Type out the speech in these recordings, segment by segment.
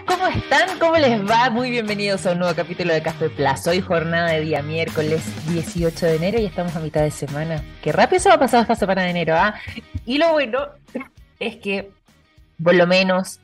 ¿cómo están? ¿Cómo les va? Muy bienvenidos a un nuevo capítulo de Café Plaza. Hoy jornada de día miércoles 18 de enero y estamos a mitad de semana. Qué rápido se va a pasar esta semana de enero, ¿ah? Y lo bueno es que, por lo menos,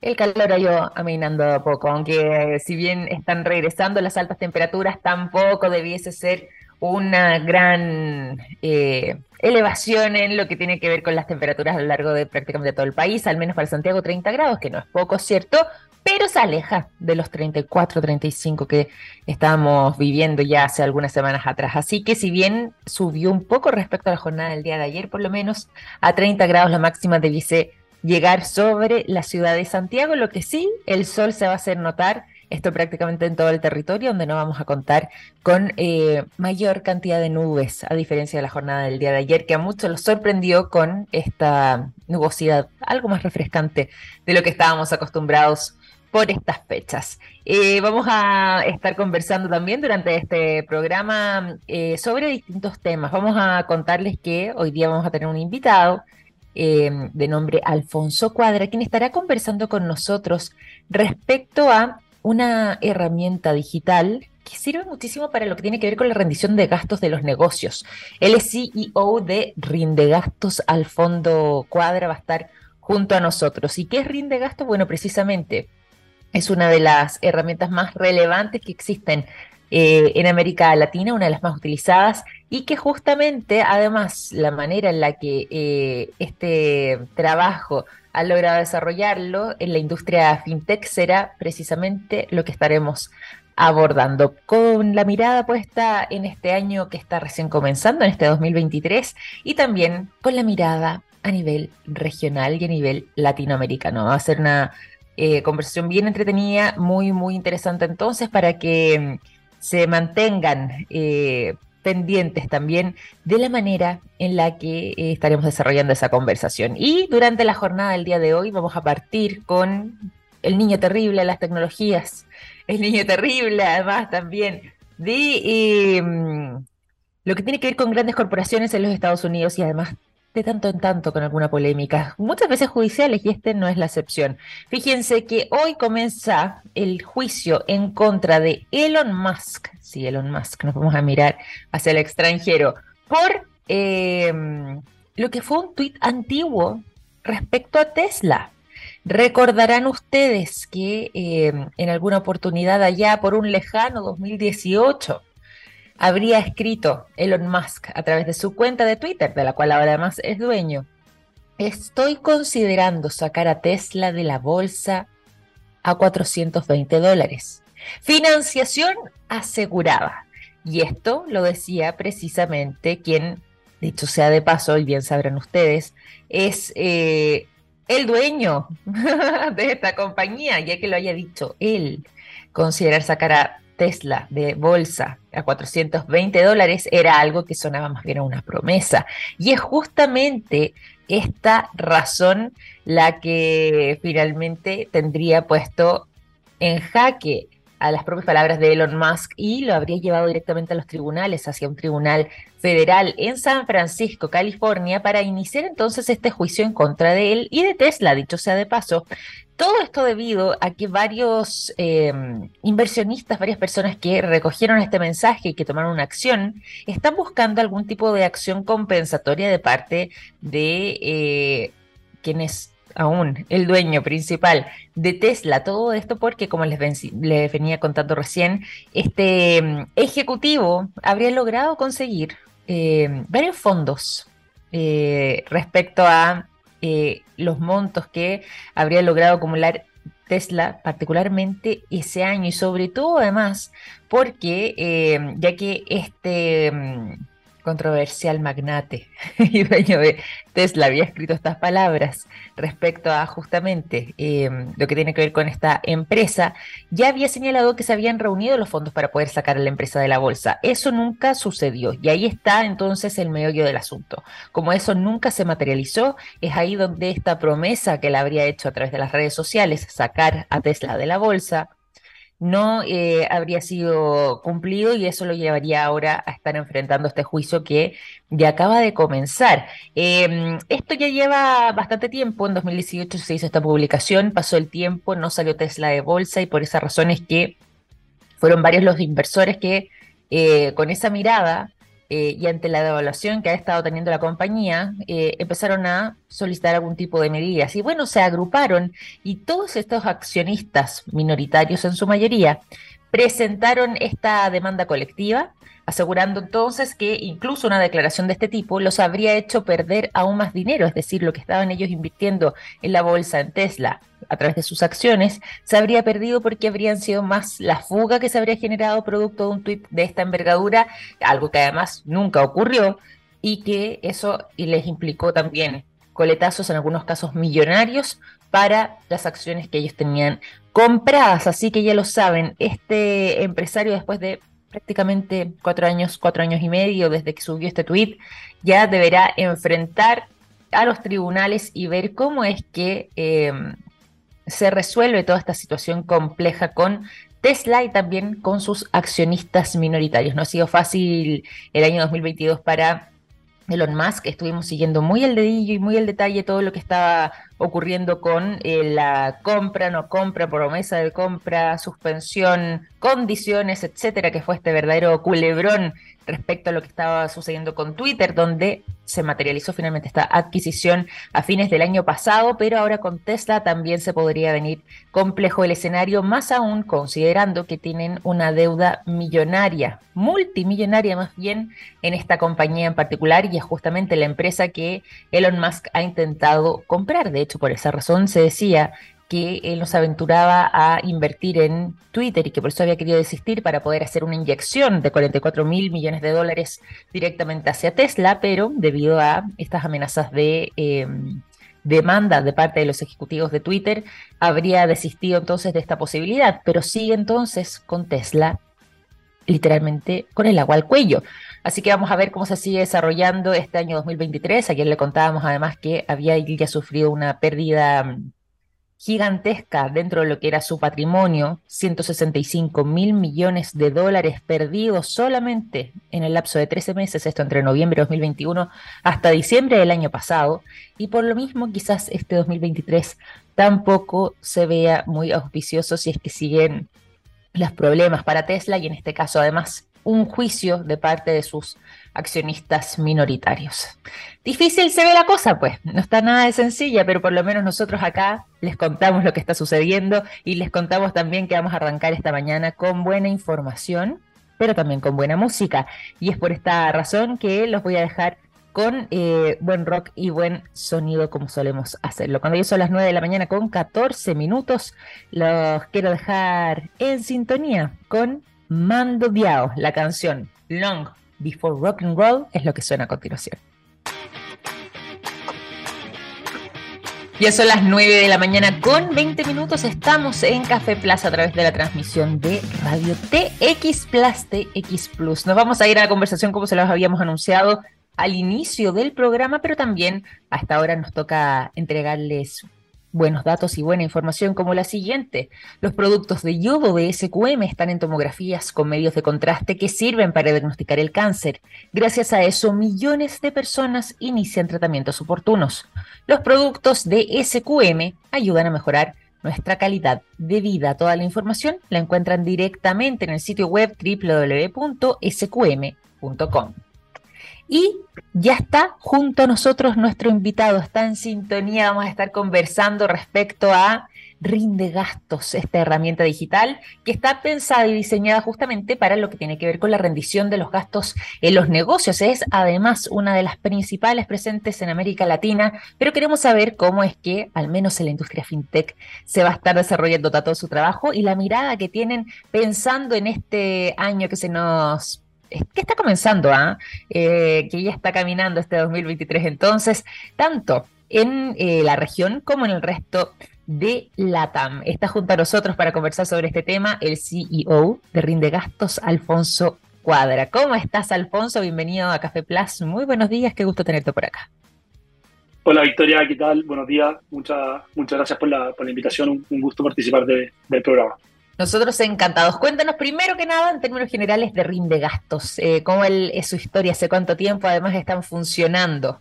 el calor ha ido aminando a poco, aunque si bien están regresando las altas temperaturas, tampoco debiese ser una gran eh, elevación en lo que tiene que ver con las temperaturas a lo largo de prácticamente todo el país, al menos para Santiago 30 grados, que no es poco, ¿cierto? Pero se aleja de los 34, 35 que estábamos viviendo ya hace algunas semanas atrás. Así que si bien subió un poco respecto a la jornada del día de ayer, por lo menos a 30 grados la máxima debiese llegar sobre la ciudad de Santiago, lo que sí, el sol se va a hacer notar esto prácticamente en todo el territorio, donde no vamos a contar con eh, mayor cantidad de nubes, a diferencia de la jornada del día de ayer, que a muchos los sorprendió con esta nubosidad algo más refrescante de lo que estábamos acostumbrados por estas fechas. Eh, vamos a estar conversando también durante este programa eh, sobre distintos temas. Vamos a contarles que hoy día vamos a tener un invitado de nombre Alfonso Cuadra, quien estará conversando con nosotros respecto a una herramienta digital que sirve muchísimo para lo que tiene que ver con la rendición de gastos de los negocios. Él es CEO de Rinde Gastos al Fondo Cuadra, va a estar junto a nosotros. ¿Y qué es Rinde Gastos? Bueno, precisamente es una de las herramientas más relevantes que existen eh, en América Latina, una de las más utilizadas, y que justamente, además, la manera en la que eh, este trabajo ha logrado desarrollarlo en la industria fintech será precisamente lo que estaremos abordando con la mirada puesta en este año que está recién comenzando, en este 2023, y también con la mirada a nivel regional y a nivel latinoamericano. Va a ser una eh, conversación bien entretenida, muy, muy interesante entonces para que mm, se mantengan eh, pendientes también de la manera en la que eh, estaremos desarrollando esa conversación. Y durante la jornada del día de hoy vamos a partir con el niño terrible las tecnologías, el niño terrible además también de em, lo que tiene que ver con grandes corporaciones en los Estados Unidos y además tanto en tanto con alguna polémica, muchas veces judiciales, y este no es la excepción. Fíjense que hoy comienza el juicio en contra de Elon Musk, sí, Elon Musk, nos vamos a mirar hacia el extranjero, por em, lo que fue un tuit antiguo respecto a Tesla. Recordarán ustedes que em, en alguna oportunidad allá por un lejano 2018, habría escrito Elon Musk a través de su cuenta de Twitter, de la cual además es dueño, estoy considerando sacar a Tesla de la bolsa a 420 dólares. Financiación asegurada. Y esto lo decía precisamente quien, dicho sea de paso, y bien sabrán ustedes, es eh, el dueño de esta compañía, ya que lo haya dicho él, considerar sacar a Tesla de bolsa a 420 dólares era algo que sonaba más bien a una promesa. Y es justamente esta razón la que finalmente tendría puesto en jaque a las propias palabras de Elon Musk y lo habría llevado directamente a los tribunales, hacia un tribunal federal en San Francisco, California, para iniciar entonces este juicio en contra de él y de Tesla, dicho sea de paso. Todo esto debido a que varios em, inversionistas, varias personas que recogieron este mensaje y que tomaron una acción, están buscando algún tipo de acción compensatoria de parte de eh, quienes aún el dueño principal de Tesla. Todo esto porque, como les, venía contando recién, este mm, ejecutivo habría logrado conseguir eh, varios fondos eh, respecto a eh, los montos que habría logrado acumular Tesla, particularmente ese año y sobre todo además porque ya que este mm, controversial magnate y dueño de Tesla había escrito estas palabras respecto a justamente em, lo que tiene que ver con esta empresa, ya había señalado que se habían reunido los fondos para poder sacar a la empresa de la bolsa. Eso nunca sucedió y ahí está entonces el meollo del asunto. Como eso nunca se materializó, es ahí donde esta promesa que él habría hecho a través de las redes sociales, sacar a Tesla de la bolsa, no eh, habría sido cumplido y eso lo llevaría ahora a estar enfrentando este juicio que ya acaba de comenzar. Em, esto ya lleva bastante tiempo, en 2018 se hizo esta publicación, pasó el tiempo, no salió Tesla de bolsa y por esa razón es que fueron varios los inversores que eh, con esa mirada eh, y ante la devaluación que ha estado teniendo la compañía, eh, empezaron a solicitar algún tipo de medidas. Y bueno, se agruparon y todos estos accionistas minoritarios en su mayoría presentaron esta demanda colectiva, asegurando entonces que incluso una declaración de este tipo los habría hecho perder aún más dinero, es decir, lo que estaban ellos invirtiendo en la bolsa, en Tesla, a través de sus acciones, se habría perdido porque habrían sido más la fuga que se habría generado producto de un tuit de esta envergadura, algo que además nunca ocurrió y que eso les implicó también coletazos en algunos casos millonarios para las acciones que ellos tenían compradas. Así que ya lo saben, este empresario después de prácticamente cuatro años, cuatro años y medio desde que subió este tuit, ya deberá enfrentar a los tribunales y ver cómo es que eh, se resuelve toda esta situación compleja con Tesla y también con sus accionistas minoritarios. No ha sido fácil el año 2022 para Elon Musk. Estuvimos siguiendo muy el dedillo y muy el detalle todo lo que estaba ocurriendo con eh, la compra, no compra, promesa de compra, suspensión, condiciones, etcétera, que fue este verdadero culebrón respecto a lo que estaba sucediendo con Twitter, donde se materializó finalmente esta adquisición a fines del año pasado, pero ahora con Tesla también se podría venir complejo el escenario, más aún considerando que tienen una deuda millonaria, multimillonaria más bien, en esta compañía en particular, y es justamente la empresa que Elon Musk ha intentado comprar. De hecho, por esa razón se decía que él nos aventuraba a invertir en Twitter y que por eso había querido desistir para poder hacer una inyección de 44 mil millones de dólares directamente hacia Tesla, pero debido a estas amenazas de em, demanda de parte de los ejecutivos de Twitter, habría desistido entonces de esta posibilidad, pero sigue entonces con Tesla literalmente con el agua al cuello. Así que vamos a ver cómo se sigue desarrollando este año 2023. Ayer le contábamos además que había ya sufrido una pérdida gigantesca dentro de lo que era su patrimonio, 165 mil millones de dólares perdidos solamente en el lapso de 13 meses, esto entre noviembre de 2021 hasta diciembre del año pasado, y por lo mismo quizás este 2023 tampoco se vea muy auspicioso si es que siguen los problemas para Tesla y en este caso además un juicio de parte de sus accionistas minoritarios. Difícil se ve la cosa, pues, no está nada de sencilla, pero por lo menos nosotros acá les contamos lo que está sucediendo y les contamos también que vamos a arrancar esta mañana con buena información, pero también con buena música. Y es por esta razón que los voy a dejar con eh, buen rock y buen sonido como solemos hacerlo. Cuando yo son las 9 de la mañana con 14 minutos, los quiero dejar en sintonía con Mando Diao, la canción Long Before Rock and Roll es lo que suena a continuación. Ya son las 9 de la mañana con 20 minutos. Estamos en Café Plaza a través de la transmisión de Radio TX Plus, TX Plus. Nos vamos a ir a la conversación como se los habíamos anunciado al inicio del programa, pero también hasta ahora nos toca entregarles buenos datos y buena información como la siguiente. Los productos de yodo de SQM están en tomografías con medios de contraste que sirven para diagnosticar el cáncer. Gracias a eso, millones de personas inician tratamientos oportunos. Los productos de SQM ayudan a mejorar nuestra calidad de vida. Toda la información la encuentran directamente en el sitio web www.sqm.com. Y ya está junto a nosotros nuestro invitado, está en sintonía, vamos a estar conversando respecto a Rinde Gastos, esta herramienta digital que está pensada y diseñada justamente para lo que tiene que ver con la rendición de los gastos en los negocios. Es además una de las principales presentes en América Latina, pero queremos saber cómo es que, al menos en la industria fintech, se va a estar desarrollando todo su trabajo y la mirada que tienen pensando en este año que se nos que está comenzando, ¿ah? eh, que ya está caminando este 2023 entonces, tanto en eh, la región como en el resto de LATAM. Está junto a nosotros para conversar sobre este tema el CEO de Rinde Gastos, Alfonso Cuadra. ¿Cómo estás, Alfonso? Bienvenido a Café Plus. Muy buenos días, qué gusto tenerte por acá. Hola Victoria, ¿qué tal? Buenos días, muchas muchas gracias por la, invitación, un, gusto participar del programa. Nosotros encantados. Cuéntanos primero que nada, en términos generales, de Rinde Gastos. Eh, ¿Cómo es su historia? ¿Hace cuánto tiempo además están funcionando?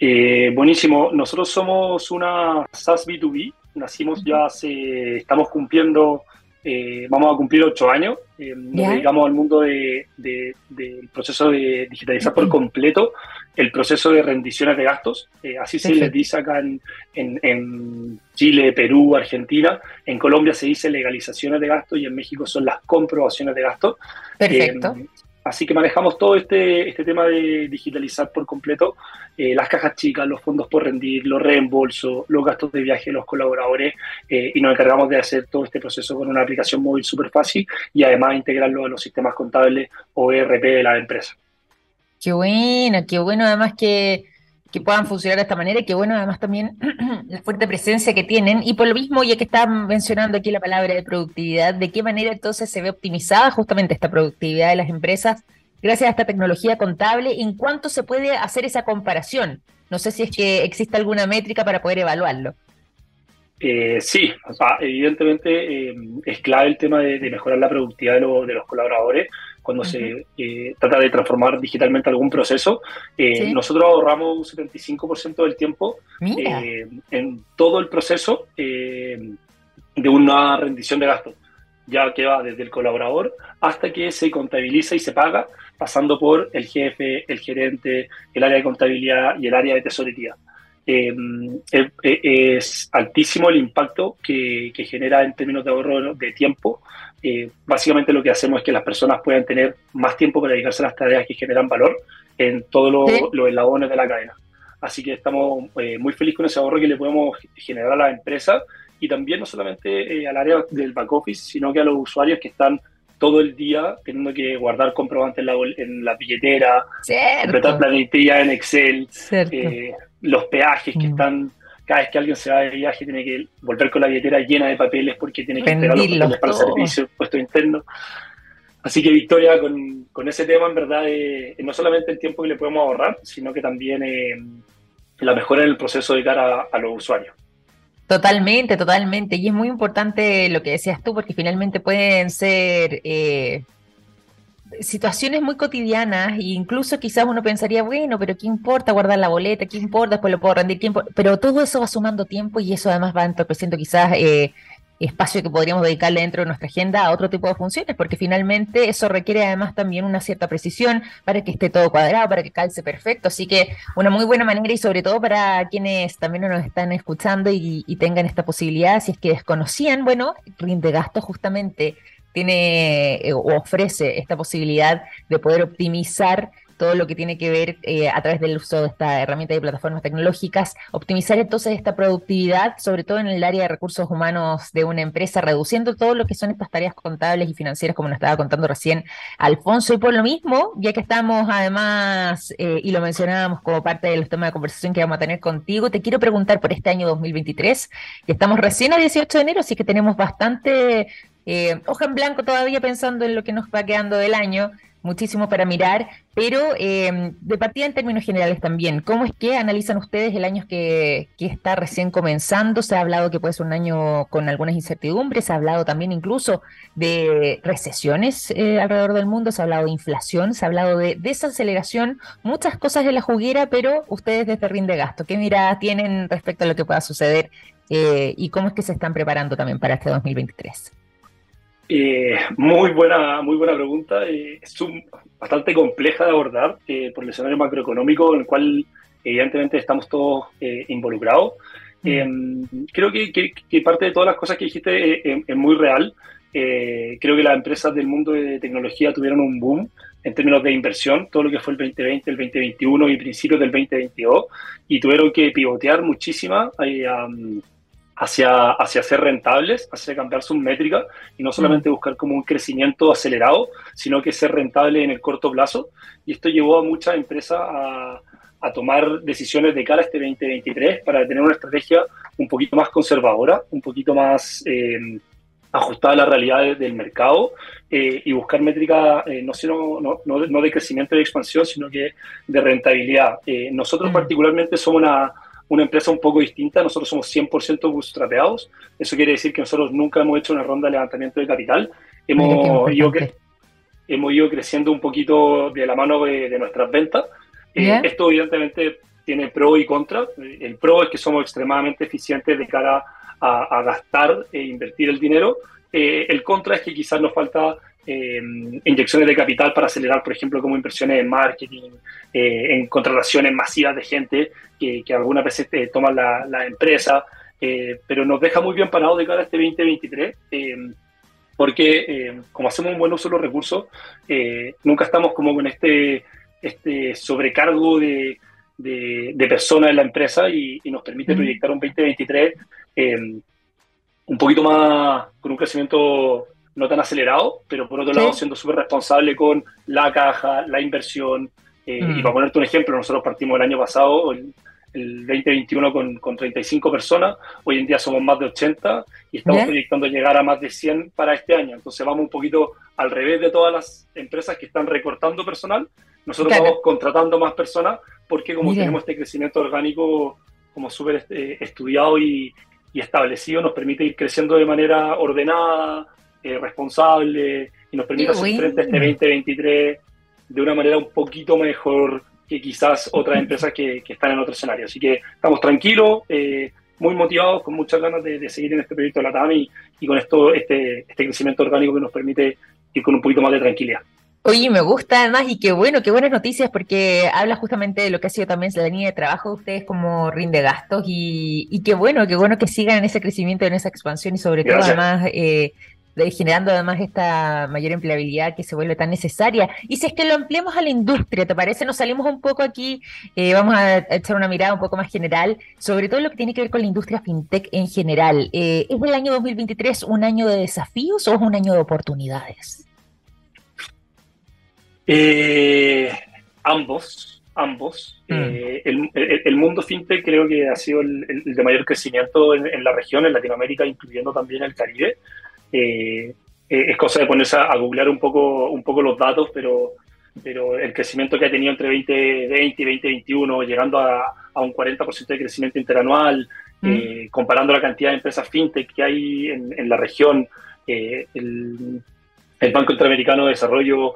Eh, buenísimo. Nosotros somos una SaaS B2B. Nacimos ya hace, estamos cumpliendo, eh, vamos a cumplir ocho años. nos dedicamos al mundo del proceso de digitalizar por completo el proceso de rendiciones de gastos. Eh, así se les dice acá en, en, Chile, Perú, Argentina. En Colombia se dice legalizaciones de gastos y en México son las comprobaciones de gastos. Perfecto. Eh, así que manejamos todo este, este tema de digitalizar por completo eh, las cajas chicas, los fondos por rendir, los reembolsos, los gastos de viaje de los colaboradores y nos encargamos de hacer todo este proceso con una aplicación móvil súper fácil y además integrarlo a los sistemas contables o ERP de la empresa. Qué bueno, qué bueno además que, puedan funcionar de esta manera y qué bueno además también la fuerte presencia que tienen. Y por lo mismo, ya que están mencionando aquí la palabra de productividad, ¿de qué manera entonces se ve optimizada justamente esta productividad de las empresas gracias a esta tecnología contable? ¿En cuánto se puede hacer esa comparación? No sé si es que existe alguna métrica para poder evaluarlo. Eh, sí, evidentemente eh, es clave el tema de, mejorar la productividad de, de los colaboradores cuando se eh, trata de transformar digitalmente algún proceso. Eh, nosotros ahorramos un 75% del tiempo eh, en todo el proceso de una rendición de gastos, ya que va desde el colaborador hasta que se contabiliza y se paga, pasando por el jefe, el gerente, el área de contabilidad y el área de tesorería. es altísimo el impacto que, que, genera en términos de ahorro de tiempo eh, básicamente lo que hacemos es que las personas puedan tener más tiempo para dedicarse a las tareas que generan valor en todos los eslabones de la cadena. Así que estamos eh, muy felices con ese ahorro que le podemos generar a la empresa y también no solamente eh, al área del back office, sino que a los usuarios que están todo el día teniendo que guardar comprobantes en la, en la billetera, completar plantillas en Excel, los peajes que mm. están cada vez que alguien se va de viaje tiene que volver con la billetera llena de papeles porque tiene que entregar los papeles para el servicio puesto interno. Así que Victoria, con, ese tema, en verdad, eh, no solamente el tiempo que le podemos ahorrar, sino que también eh, la mejora en el proceso de cara a, los usuarios. Totalmente, totalmente. Y es muy importante lo que decías tú, porque finalmente pueden ser eh, situaciones muy cotidianas e incluso quizás uno pensaría, bueno, pero ¿qué importa guardar la boleta? ¿Qué importa? Después lo puedo rendir. tiempo Pero todo eso va sumando tiempo y eso además va entorpeciendo quizás eh, espacio que podríamos dedicarle dentro de nuestra agenda a otro tipo de funciones, porque finalmente eso requiere además también una cierta precisión para que esté todo cuadrado, para que calce perfecto. Así que una muy buena manera y sobre todo para quienes también nos están escuchando y, y tengan esta posibilidad, si es que desconocían, bueno, rinde gasto justamente tiene eh, o ofrece esta posibilidad de poder optimizar todo lo que tiene que ver eh, a través del uso de esta herramienta de plataformas tecnológicas, optimizar entonces esta productividad, sobre todo en el área de recursos humanos de una empresa, reduciendo todo lo que son estas tareas contables y financieras, como nos estaba contando recién Alfonso. Y por lo mismo, ya que estamos además, eh, y lo mencionábamos como parte de los temas de conversación que vamos a tener contigo, te quiero preguntar por este año 2023, que estamos recién a 18 de enero, así que tenemos bastante eh, hoja en blanco todavía pensando en lo que nos va quedando del año, muchísimo para mirar, pero eh, de partida en términos generales también, ¿cómo es que analizan ustedes el año que, está recién comenzando? Se ha hablado que puede ser un año con algunas incertidumbres, se ha hablado también incluso de recesiones eh, alrededor del mundo, se ha hablado de inflación, se ha hablado de desaceleración, muchas cosas de la juguera, pero ustedes desde Rinde Gasto, ¿qué mirada tienen respecto a lo que pueda suceder y cómo es que se están preparando también para este 2023? Eh, muy buena, muy buena pregunta. Eh, es bastante compleja de abordar eh, por el escenario macroeconómico en el cual evidentemente estamos todos involucrados. Mm. creo que, parte de todas las cosas que dijiste es muy real. creo que las empresas del mundo de tecnología tuvieron un boom en términos de inversión, todo lo que fue el 2020, el 2021 y principios del 2022, y tuvieron que pivotear muchísima hacia, hacia ser rentables, hacia cambiar sus métricas y no solamente mm. buscar como un crecimiento acelerado, sino que ser rentable en el corto plazo. Y esto llevó a muchas empresas a, a tomar decisiones de cara a este 2023 para tener una estrategia un poquito más conservadora, un poquito más eh, ajustada a la realidad del mercado eh, y buscar métricas eh, no, no, no, de crecimiento y de expansión, sino que de rentabilidad. nosotros mm. particularmente somos una una empresa un poco distinta. Nosotros somos 100% bootstrapeados. Eso quiere decir que nosotros nunca hemos hecho una ronda de levantamiento de capital. Hemos ido, hemos ido creciendo un poquito de la mano de, nuestras ventas. Eh, esto evidentemente tiene pro y contra. El pro es que somos extremadamente eficientes de cara a, gastar e invertir el dinero. Eh, el contra es que quizás nos falta eh, inyecciones de capital para acelerar, por ejemplo, como inversiones en marketing, eh, en contrataciones masivas de gente que, que algunas veces te toman la, la empresa, pero nos deja muy bien parado de cara a este 2023 porque como hacemos un buen uso de los recursos, nunca estamos como con este, este sobrecargo de, de, personas en la empresa y, nos permite proyectar un 2023 un poquito más, con un crecimiento no tan acelerado, pero por otro lado siendo súper responsable con la caja, la inversión. Eh, y para ponerte un ejemplo, nosotros partimos el año pasado, el, 2021, con, con, 35 personas, hoy en día somos más de 80 y estamos proyectando llegar a más de 100 para este año. Entonces vamos un poquito al revés de todas las empresas que están recortando personal. Nosotros vamos contratando más personas porque como tenemos este crecimiento orgánico como súper este, estudiado y, y establecido, nos permite ir creciendo de manera ordenada, eh, responsable y nos permite hacer frente a este 2023 de una manera un poquito mejor que quizás otras empresas que, están en otro escenario. Así que estamos tranquilos, eh, muy motivados, con muchas ganas de, seguir en este proyecto de la TAM y, y con esto, este, este crecimiento orgánico que nos permite ir con un poquito más de tranquilidad. Oye, me gusta además y qué bueno, qué buenas noticias porque habla justamente de lo que ha sido también la línea de trabajo de ustedes como rinde gastos y, y qué bueno, qué bueno que sigan en ese crecimiento, en esa expansión y sobre todo además eh, generando además esta mayor empleabilidad que se vuelve tan necesaria. Y si es que lo ampliamos a la industria, ¿te parece? Nos salimos un poco aquí, eh, vamos a echar una mirada un poco más general sobre todo lo que tiene que ver con la industria fintech en general. Eh, ¿Es el año 2023 un año de desafíos o es un año de oportunidades? Eh, ambos, ambos. Mm. el, mundo fintech creo que ha sido el, de mayor crecimiento en, en, la región, en Latinoamérica, incluyendo también el Caribe. Eh, eh, es cosa de ponerse a, googlear un poco, un poco los datos, pero, pero el crecimiento que ha tenido entre 2020 y 2021, llegando a, un 40% de crecimiento interanual, mm. eh, comparando la cantidad de empresas fintech que hay en, la región, el, Banco Interamericano de Desarrollo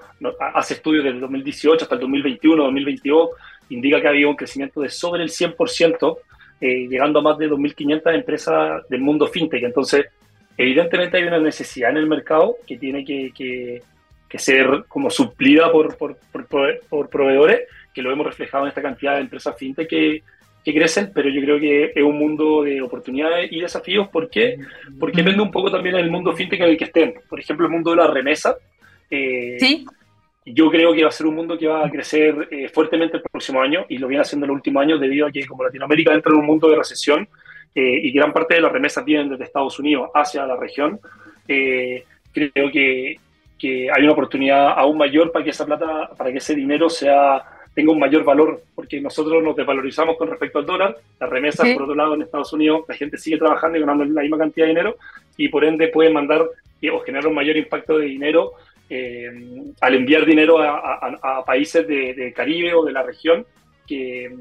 hace estudios desde 2018 hasta el 2021, 2022, indica que ha habido un crecimiento de sobre el 100%, llegando a más de 2.500 empresas del mundo fintech. Entonces, evidentemente hay una necesidad en el mercado que tiene que, ser como suplida por, por, proveedores, que lo hemos reflejado en esta cantidad de empresas fintech que, crecen, pero yo creo que es un mundo de oportunidades y desafíos. ¿Por qué? Porque depende un poco también del mundo fintech en el que estén. Por ejemplo, el mundo de la remesa. Eh, sí. Yo creo que va a ser un mundo que va a crecer eh, fuertemente el próximo año y lo viene haciendo en los últimos años debido a que como Latinoamérica entra en un mundo de recesión, eh, y gran parte de las remesas vienen desde Estados Unidos hacia la región, eh, creo que, que, hay una oportunidad aún mayor para que esa plata, para que ese dinero sea tenga un mayor valor, porque nosotros nos desvalorizamos con respecto al dólar, las remesas, por otro lado, en Estados Unidos, la gente sigue trabajando y ganando la misma cantidad de dinero, y por ende pueden mandar o generar un mayor impacto de dinero eh, al enviar dinero a, países de, de, Caribe o de la región que,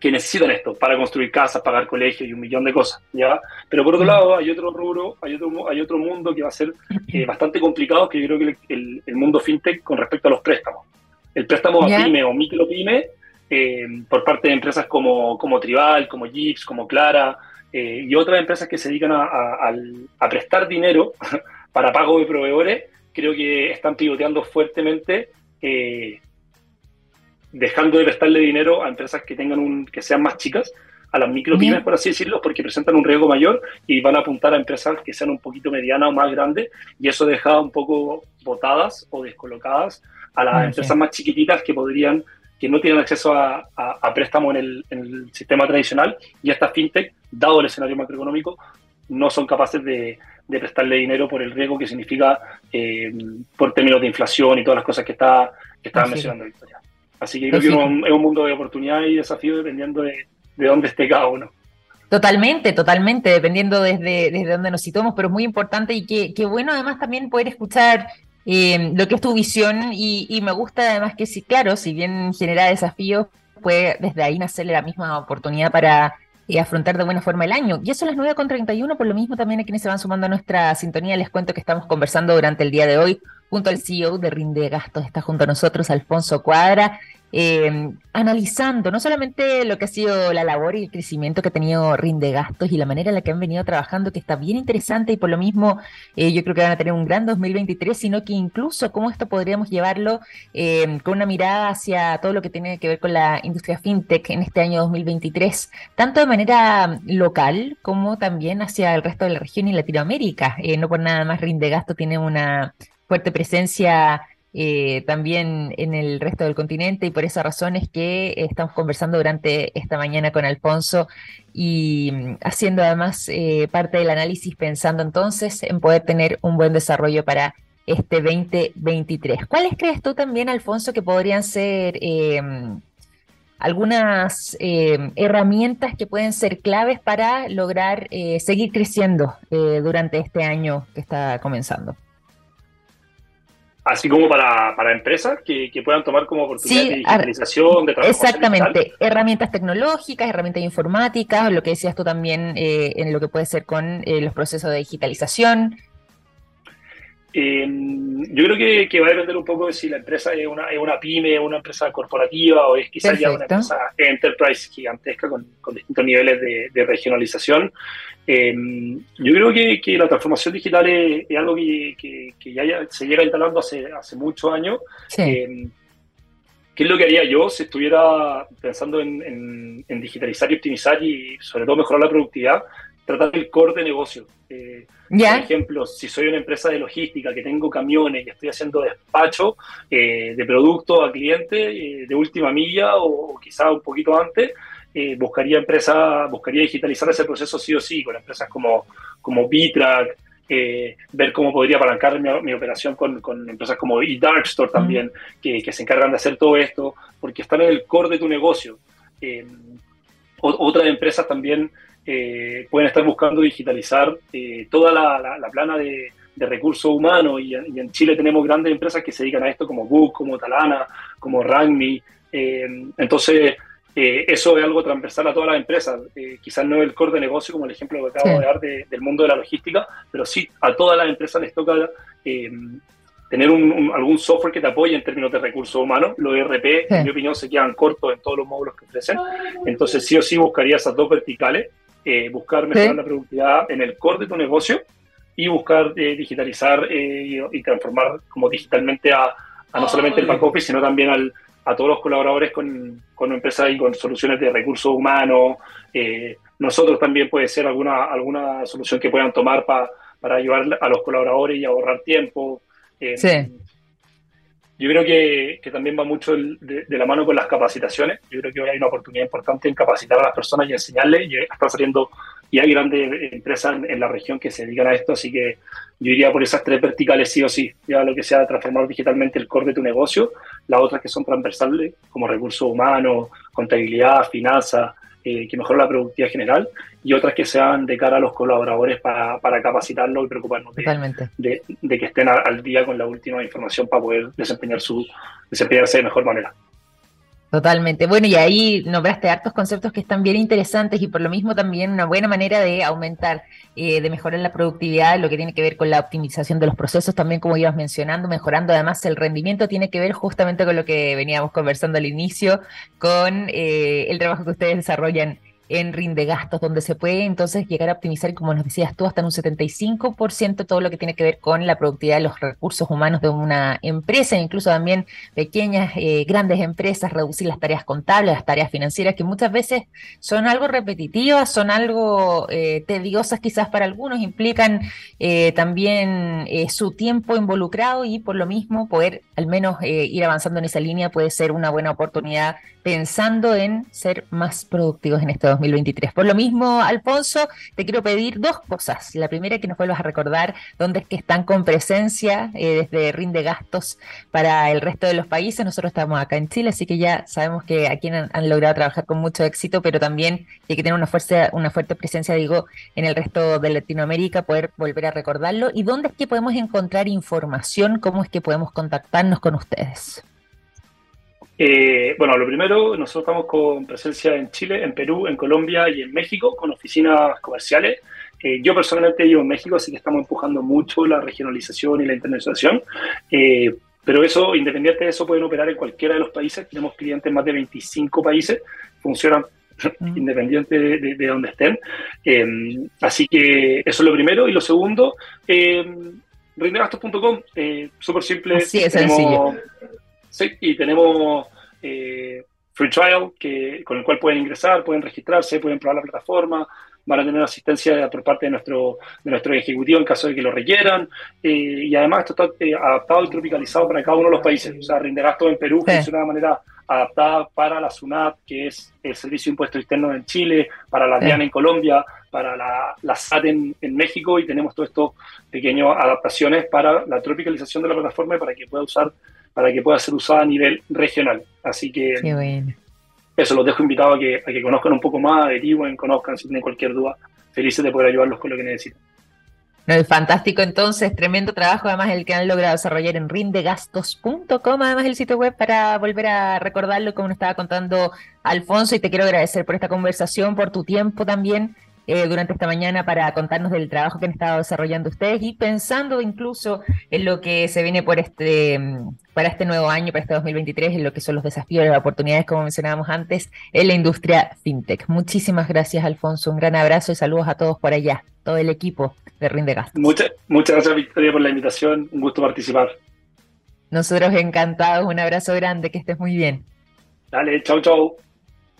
que necesitan esto para construir casas, pagar colegios y un millón de cosas, ¿ya? Pero por otro mm. lado, hay otro rubro, hay otro, hay otro mundo que va a ser eh, bastante complicado, que yo creo que el, el, mundo fintech con respecto a los préstamos. El préstamo a pyme o micro pyme, eh, por parte de empresas como, como Tribal, como Jeeps, como Clara, eh, y otras empresas que se dedican a, a, a prestar dinero para pago de proveedores, creo que están pivoteando fuertemente dejando de prestarle dinero a empresas que tengan un, que sean más chicas, a las micropymes, por así decirlo, porque presentan un riesgo mayor y van a apuntar a empresas que sean un poquito medianas o más grandes, y eso deja un poco botadas o descolocadas a las empresas más chiquititas que podrían, que no tienen acceso a, a, préstamo en el, en el, sistema tradicional, y estas fintech, dado el escenario macroeconómico, no son capaces de, de prestarle dinero por el riesgo que significa eh, por términos de inflación y todas las cosas que está que estaba mencionando Victoria. Así que creo que es un, mundo de oportunidad y desafío dependiendo de, dónde esté cada uno. Totalmente, totalmente, dependiendo desde, desde dónde nos situamos, pero es muy importante y qué bueno además también poder escuchar eh, lo que es tu visión y, me gusta además que sí, claro, si bien genera desafíos, puede desde ahí nacerle la misma oportunidad para y afrontar de buena forma el año. Y eso a las 9.31, por lo mismo también a quienes se van sumando a nuestra sintonía, les cuento que estamos conversando durante el día de hoy junto al CEO de Rinde Gastos, está junto a nosotros Alfonso Cuadra, eh, analizando no solamente lo que ha sido la labor y el crecimiento que ha tenido Rinde Gastos y la manera en la que han venido trabajando, que está bien interesante y por lo mismo eh, yo creo que van a tener un gran 2023, sino que incluso cómo esto podríamos llevarlo eh, con una mirada hacia todo lo que tiene que ver con la industria fintech en este año 2023, tanto de manera local como también hacia el resto de la región y Latinoamérica. no por nada más Rinde Gasto tiene una fuerte presencia eh, también en el resto del continente y por esa razón es que estamos conversando durante esta mañana con Alfonso y mm, haciendo además eh, parte del análisis pensando entonces en poder tener un buen desarrollo para este 2023. ¿Cuáles crees tú también, Alfonso, que podrían ser eh, algunas herramientas que pueden ser claves para lograr seguir creciendo durante este año que está comenzando? Así como para, para empresas que, puedan tomar como oportunidad de digitalización, de Exactamente, herramientas tecnológicas, herramientas informáticas, lo que decías tú también eh, en lo que puede ser con eh, los procesos de digitalización. Em, yo creo que, va a depender un poco de si la empresa es una, es una pyme, una empresa corporativa o es quizás ya una empresa enterprise gigantesca con, distintos niveles de, regionalización. Em, yo creo que, la transformación digital es, algo que, ya, se llega instalando hace, hace muchos años. Em, ¿Qué es lo que haría yo si estuviera pensando en, en, digitalizar y optimizar y sobre todo mejorar la productividad? Tratar el core de negocio. Eh, por ejemplo, si soy una empresa de logística que tengo camiones y estoy haciendo despacho eh, de producto a cliente eh, de última milla o, quizá un poquito antes, buscaría empresa, buscaría digitalizar ese proceso sí o sí, con empresas como, como Bitrack, ver cómo podría apalancar mi, operación con, con, empresas como eDarkstore también, que, que, se encargan de hacer todo esto, porque están en el core de tu negocio. otras empresas también eh, pueden estar buscando digitalizar eh, toda la, plana de, recursos humanos y, en Chile tenemos grandes empresas que se dedican a esto como Book, como Talana, como Rangmi. Eh, entonces, eso es algo transversal a todas las empresas. quizás no el core de negocio como el ejemplo que acabo de dar del mundo de la logística, pero sí a todas las empresas les toca tener algún software que te apoye en términos de recursos humanos. Los ERP, en mi opinión, se quedan cortos en todos los módulos que ofrecen. Entonces, sí o sí buscaría esas dos verticales eh, buscar mejorar la productividad en el core de tu negocio y buscar eh, digitalizar eh, y, transformar como digitalmente a, no solamente el back office, sino también al, a todos los colaboradores con, con empresas y con soluciones de recursos humanos. nosotros también puede ser alguna, alguna solución que puedan tomar para ayudar a los colaboradores y ahorrar tiempo. sí. Yo creo que, que también va mucho de, la mano con las capacitaciones. Yo creo que hoy hay una oportunidad importante en capacitar a las personas y enseñarles. Y están saliendo, y hay grandes empresas en, la región que se dedican a esto, así que yo iría por esas tres verticales sí o sí. Ya lo que sea transformar digitalmente el core de tu negocio, las otras que son transversales, como recursos humanos, contabilidad, finanzas, eh, que mejoran la productividad general y otras que sean de cara a los colaboradores para, para capacitarlos y preocuparnos de, de, que estén al día con la última información para poder desempeñar su, desempeñarse de mejor manera. Totalmente. Bueno, y ahí nombraste hartos conceptos que están bien interesantes y por lo mismo también una buena manera de aumentar, eh, de mejorar la productividad, lo que tiene que ver con la optimización de los procesos, también como ibas mencionando, mejorando además el rendimiento, tiene que ver justamente con lo que veníamos conversando al inicio, con eh, el trabajo que ustedes desarrollan en rinde gastos, donde se puede entonces llegar a optimizar, como nos decías tú, hasta en un 75% todo lo que tiene que ver con la productividad de los recursos humanos de una empresa, incluso también pequeñas, eh, grandes empresas, reducir las tareas contables, las tareas financieras, que muchas veces son algo repetitivas, son algo eh, tediosas quizás para algunos, implican eh, también su tiempo involucrado y por lo mismo poder al menos ir avanzando en esa línea puede ser una buena oportunidad pensando en ser más productivos en este 2023. Por lo mismo, Alfonso, te quiero pedir dos cosas. La primera, que nos vuelvas a recordar dónde es que están con presencia eh, desde Rinde Gastos para el resto de los países. Nosotros estamos acá en Chile, así que ya sabemos que aquí han, han logrado trabajar con mucho éxito, pero también hay que tener una, fuerza, una fuerte presencia, digo, en el resto de Latinoamérica, poder volver a recordarlo. ¿Y dónde es que podemos encontrar información? ¿Cómo es que podemos contactarnos con ustedes? Eh, bueno, lo primero, nosotros estamos con presencia en Chile, en Perú, en Colombia y en México, con oficinas comerciales. Eh, yo personalmente vivo en México, así que estamos empujando mucho la regionalización y la internacionalización. Eh, pero eso, independiente de eso, pueden operar en cualquiera de los países. Tenemos clientes en más de 25 países, funcionan mm. independiente de, de, donde estén. así que eso es lo primero. Y lo segundo, rindegastos.com, súper simple. Sí, es sencillo Sí, y tenemos eh, free trial que, con el cual pueden ingresar, pueden registrarse, pueden probar la plataforma, van a tener asistencia por parte de nuestro, de nuestro ejecutivo en caso de que lo requieran. Eh, y además esto está eh, adaptado y tropicalizado para cada uno de los países. O sea, Rindegasto en Perú funciona de manera adaptada para la SUNAT, que es el Servicio de Impuestos Externos en Chile, para la DIAN en Colombia, para la, la SAT en, en, México y tenemos todas estas pequeñas adaptaciones para la tropicalización de la plataforma y para que pueda usar para que pueda ser usada a nivel regional. Así que eso, los dejo invitados a que, a que conozcan un poco más, averigüen, conozcan si tienen cualquier duda. Felices de poder ayudarlos con lo que necesiten. No, fantástico entonces, tremendo trabajo además el que han logrado desarrollar en rindegastos.com, además el sitio web para volver a recordarlo como nos estaba contando Alfonso y te quiero agradecer por esta conversación, por tu tiempo también eh, durante esta mañana para contarnos del trabajo que han estado desarrollando ustedes y pensando incluso en lo que se viene por este, mm, para este nuevo año, para este 2023, en lo que son los desafíos y las oportunidades, como mencionábamos antes, en la industria fintech. Muchísimas gracias, Alfonso. Un gran abrazo y saludos a todos por allá, todo el equipo de Rinde Muchas, muchas gracias, Victoria, por la invitación. Un gusto participar. Nosotros encantados. Un abrazo grande. Que estés muy bien. Dale, chau, chau.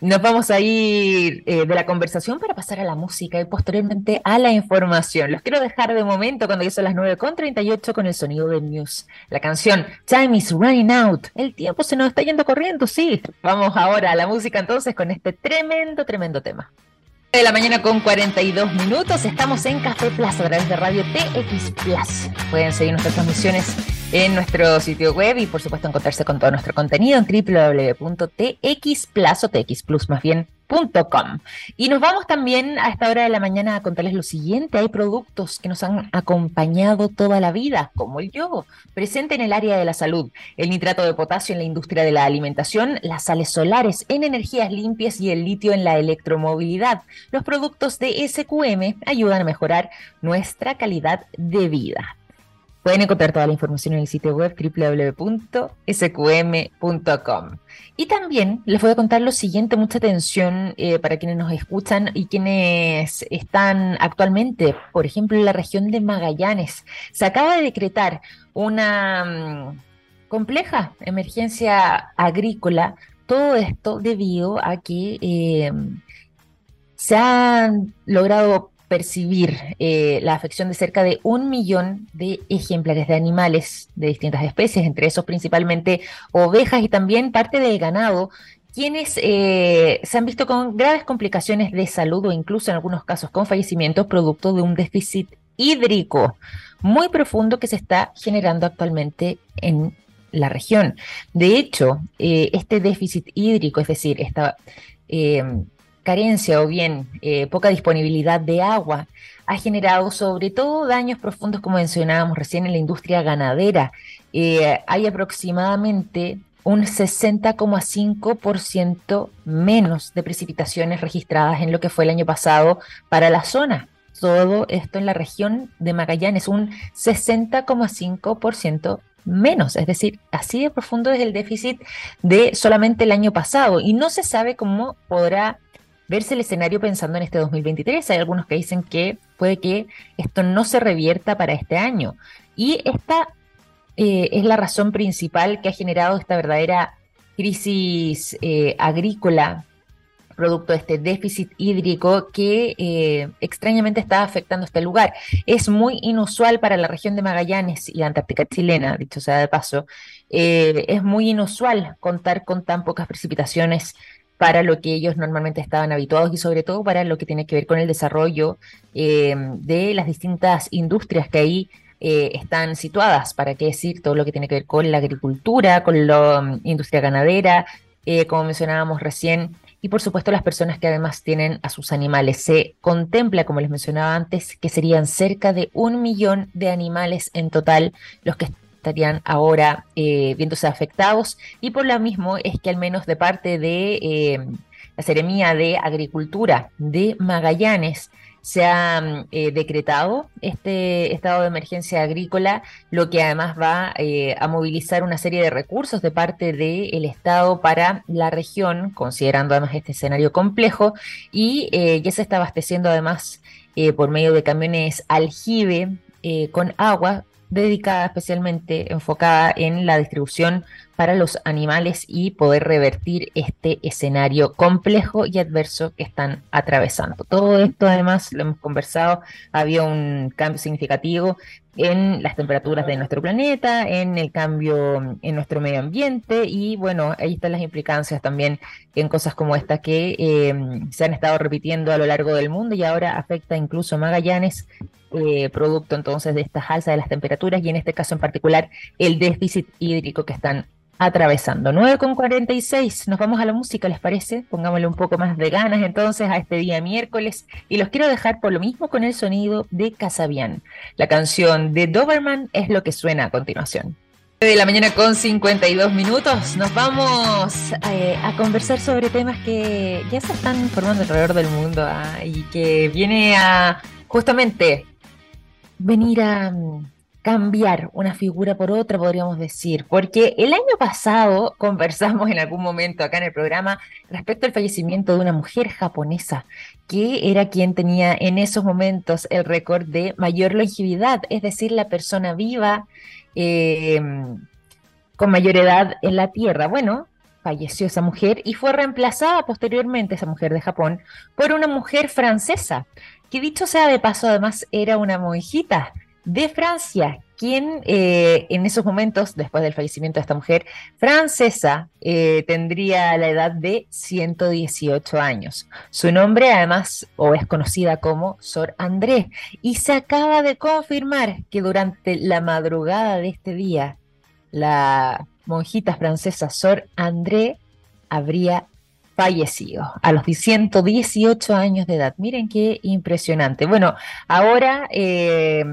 Nos vamos a ir eh, de la conversación para pasar a la música y posteriormente a la información. Los quiero dejar de momento cuando ya son las 9.38 con el sonido de News. La canción Time is Running Out. El tiempo se nos está yendo corriendo, sí. Vamos ahora a la música entonces con este tremendo, tremendo tema de la mañana con 42 minutos. Estamos en Café Plaza a través de Radio TX Plus. Pueden seguir nuestras transmisiones en nuestro sitio web y por supuesto encontrarse con todo nuestro contenido en www.txplus o txplus más bien y nos vamos también a esta hora de la mañana a contarles lo siguiente. Hay productos que nos han acompañado toda la vida, como el yogo, presente en el área de la salud, el nitrato de potasio en la industria de la alimentación, las sales solares en energías limpias y el litio en la electromovilidad. Los productos de SQM ayudan a mejorar nuestra calidad de vida. Pueden encontrar toda la información en el sitio web www.sqm.com. Y también les voy a contar lo siguiente, mucha atención eh, para quienes nos escuchan y quienes están actualmente, por ejemplo, en la región de Magallanes. Se acaba de decretar una mm, compleja emergencia agrícola, todo esto debido a que eh, se han logrado percibir eh, la afección de cerca de un millón de ejemplares de animales de distintas especies, entre esos principalmente ovejas y también parte del ganado, quienes eh, se han visto con graves complicaciones de salud o incluso en algunos casos con fallecimientos producto de un déficit hídrico muy profundo que se está generando actualmente en la región. De hecho, eh, este déficit hídrico, es decir, esta carencia o bien eh, poca disponibilidad de agua ha generado sobre todo daños profundos, como mencionábamos recién, en la industria ganadera. Eh, hay aproximadamente un 60,5% menos de precipitaciones registradas en lo que fue el año pasado para la zona. Todo esto en la región de Magallanes, un 60,5% menos, es decir, así de profundo es el déficit de solamente el año pasado y no se sabe cómo podrá verse el escenario pensando en este 2023. Hay algunos que dicen que puede que esto no se revierta para este año. Y esta eh, es la razón principal que ha generado esta verdadera crisis eh, agrícola producto de este déficit hídrico que eh, extrañamente está afectando este lugar. Es muy inusual para la región de Magallanes y Antártica chilena, dicho sea de paso, es muy inusual contar con tan pocas precipitaciones para lo que ellos normalmente estaban habituados y sobre todo para lo que tiene que ver con el desarrollo eh, de las distintas industrias que ahí eh, están situadas, para qué decir todo lo que tiene que ver con la agricultura, con la mm, industria ganadera, eh, como mencionábamos recién, y por supuesto las personas que además tienen a sus animales. Se contempla, como les mencionaba antes, que serían cerca de un millón de animales en total los que estarían ahora eh, viéndose afectados. Y por lo mismo es que al menos de parte de eh, la Seremía de Agricultura de Magallanes se ha eh, decretado este estado de emergencia agrícola, lo que además va a movilizar una serie de recursos de parte del Estado para la región, considerando además este escenario complejo, y ya se está abasteciendo además por medio de camiones aljibe con agua dedicada especialmente, enfocada en la distribución para los animales y poder revertir este escenario complejo y adverso que están atravesando. Todo esto además, lo hemos conversado, había un cambio significativo en las temperaturas de nuestro planeta, en el cambio en nuestro medio ambiente y bueno, ahí están las implicancias también en cosas como esta que eh, se han estado repitiendo a lo largo del mundo y ahora afecta incluso a Magallanes eh, producto entonces de estas alzas de las temperaturas y en este caso en particular el déficit hídrico que están atravesando. 9 con 46, nos vamos a la música, ¿les parece? Pongámosle un poco más de ganas entonces a este día miércoles y los quiero dejar por lo mismo con el sonido de Casabian. La canción de Doberman es lo que suena a continuación. De la mañana con 52 minutos nos vamos eh, a conversar sobre temas que ya se están formando alrededor del mundo ah, y que viene a justamente venir a mm, cambiar una figura por otra, podríamos decir, porque el año pasado conversamos en algún momento acá en el programa respecto al fallecimiento de una mujer japonesa, que era quien tenía en esos momentos el récord de mayor longevidad, es decir, la persona viva em, con mayor edad en la Tierra. Bueno, falleció esa mujer y fue reemplazada posteriormente, esa mujer de Japón, por una mujer francesa que dicho sea de paso, además era una monjita de Francia, quien eh, en esos momentos, después del fallecimiento de esta mujer francesa, eh, tendría la edad de 118 años. Su nombre además, o es conocida como Sor André, y se acaba de confirmar que durante la madrugada de este día, la monjita francesa Sor André habría fallecido a los 118 años de edad. Miren qué impresionante. Bueno, ahora eh,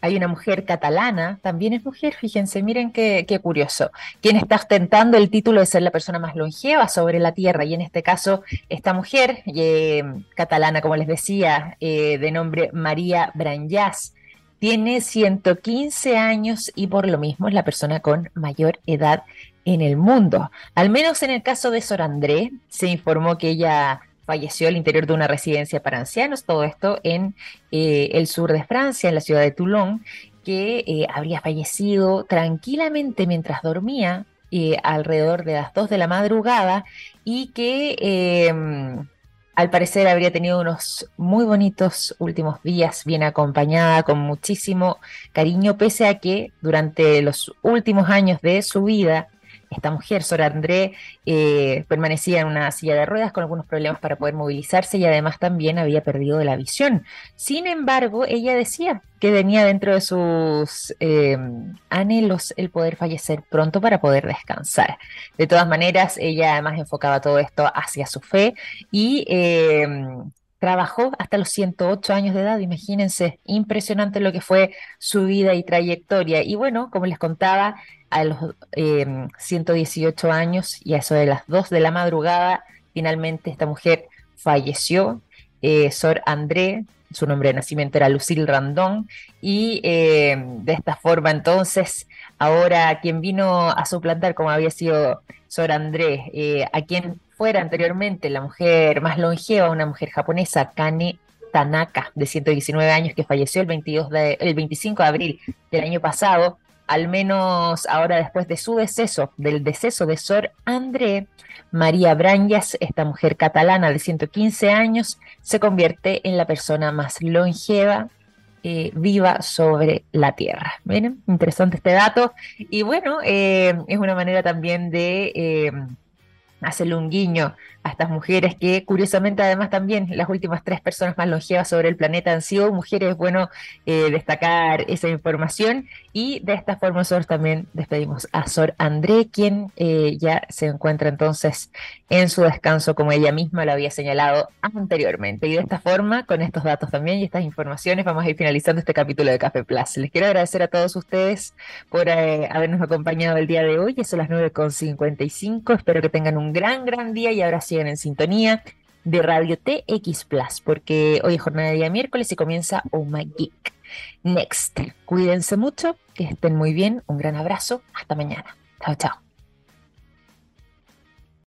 hay una mujer catalana, también es mujer, fíjense, miren qué, curioso, quien está ostentando el título de ser la persona más longeva sobre la Tierra, y en este caso esta mujer eh, catalana, como les decía, eh, de nombre María Branyas, tiene 115 años y por lo mismo es la persona con mayor edad en el mundo. Al menos en el caso de Sor André, se informó que ella falleció al interior de una residencia para ancianos, todo esto en eh, el sur de Francia, en la ciudad de Toulon, que eh, habría fallecido tranquilamente mientras dormía eh, alrededor de las 2 de la madrugada y que em, al parecer habría tenido unos muy bonitos últimos días, bien acompañada, con muchísimo cariño, pese a que durante los últimos años de su vida esta mujer, Sor André, eh, permanecía en una silla de ruedas con algunos problemas para poder movilizarse y además también había perdido la visión. Sin embargo, ella decía que tenía dentro de sus em, anhelos el poder fallecer pronto para poder descansar. De todas maneras, ella además enfocaba todo esto hacia su fe y em, trabajó hasta los 108 años de edad, imagínense, impresionante lo que fue su vida y trayectoria. Y bueno, como les contaba, a los 118 em, años y a eso de las 2 de la madrugada, finalmente esta mujer falleció. Eh, Sor André, su nombre de nacimiento era Lucille Randón, y em, de esta forma entonces, ahora quien vino a suplantar como había sido Sor André, eh, a quien fuera anteriormente la mujer más longeva, una mujer japonesa, Kane Tanaka, de 119 años, que falleció el, 22 de, el 25 de abril del año pasado, al menos ahora después de su deceso, del deceso de Sor André, María Branjas, esta mujer catalana de 115 años, se convierte en la persona más longeva eh, viva sobre la Tierra. Miren, interesante este dato. Y bueno, eh, es una manera también de eh, hacerle un guiño a estas mujeres que curiosamente además también las últimas tres personas más longevas sobre el planeta han sido mujeres. Bueno, eh, destacar esa información y de esta forma nosotros también despedimos a Sor André, quien eh, ya se encuentra entonces en su descanso como ella misma lo había señalado anteriormente. Y de esta forma, con estos datos también y estas informaciones, vamos a ir finalizando este capítulo de Café Plus. Les quiero agradecer a todos ustedes por eh, habernos acompañado el día de hoy. Son las 9.55. Espero que tengan un gran, gran día y ahora sigan en sintonía de Radio TX Plus, porque hoy es jornada de día miércoles y comienza Oh My Geek. Next. Cuídense mucho, que estén muy bien. Un gran abrazo. Hasta mañana. Chao, chao.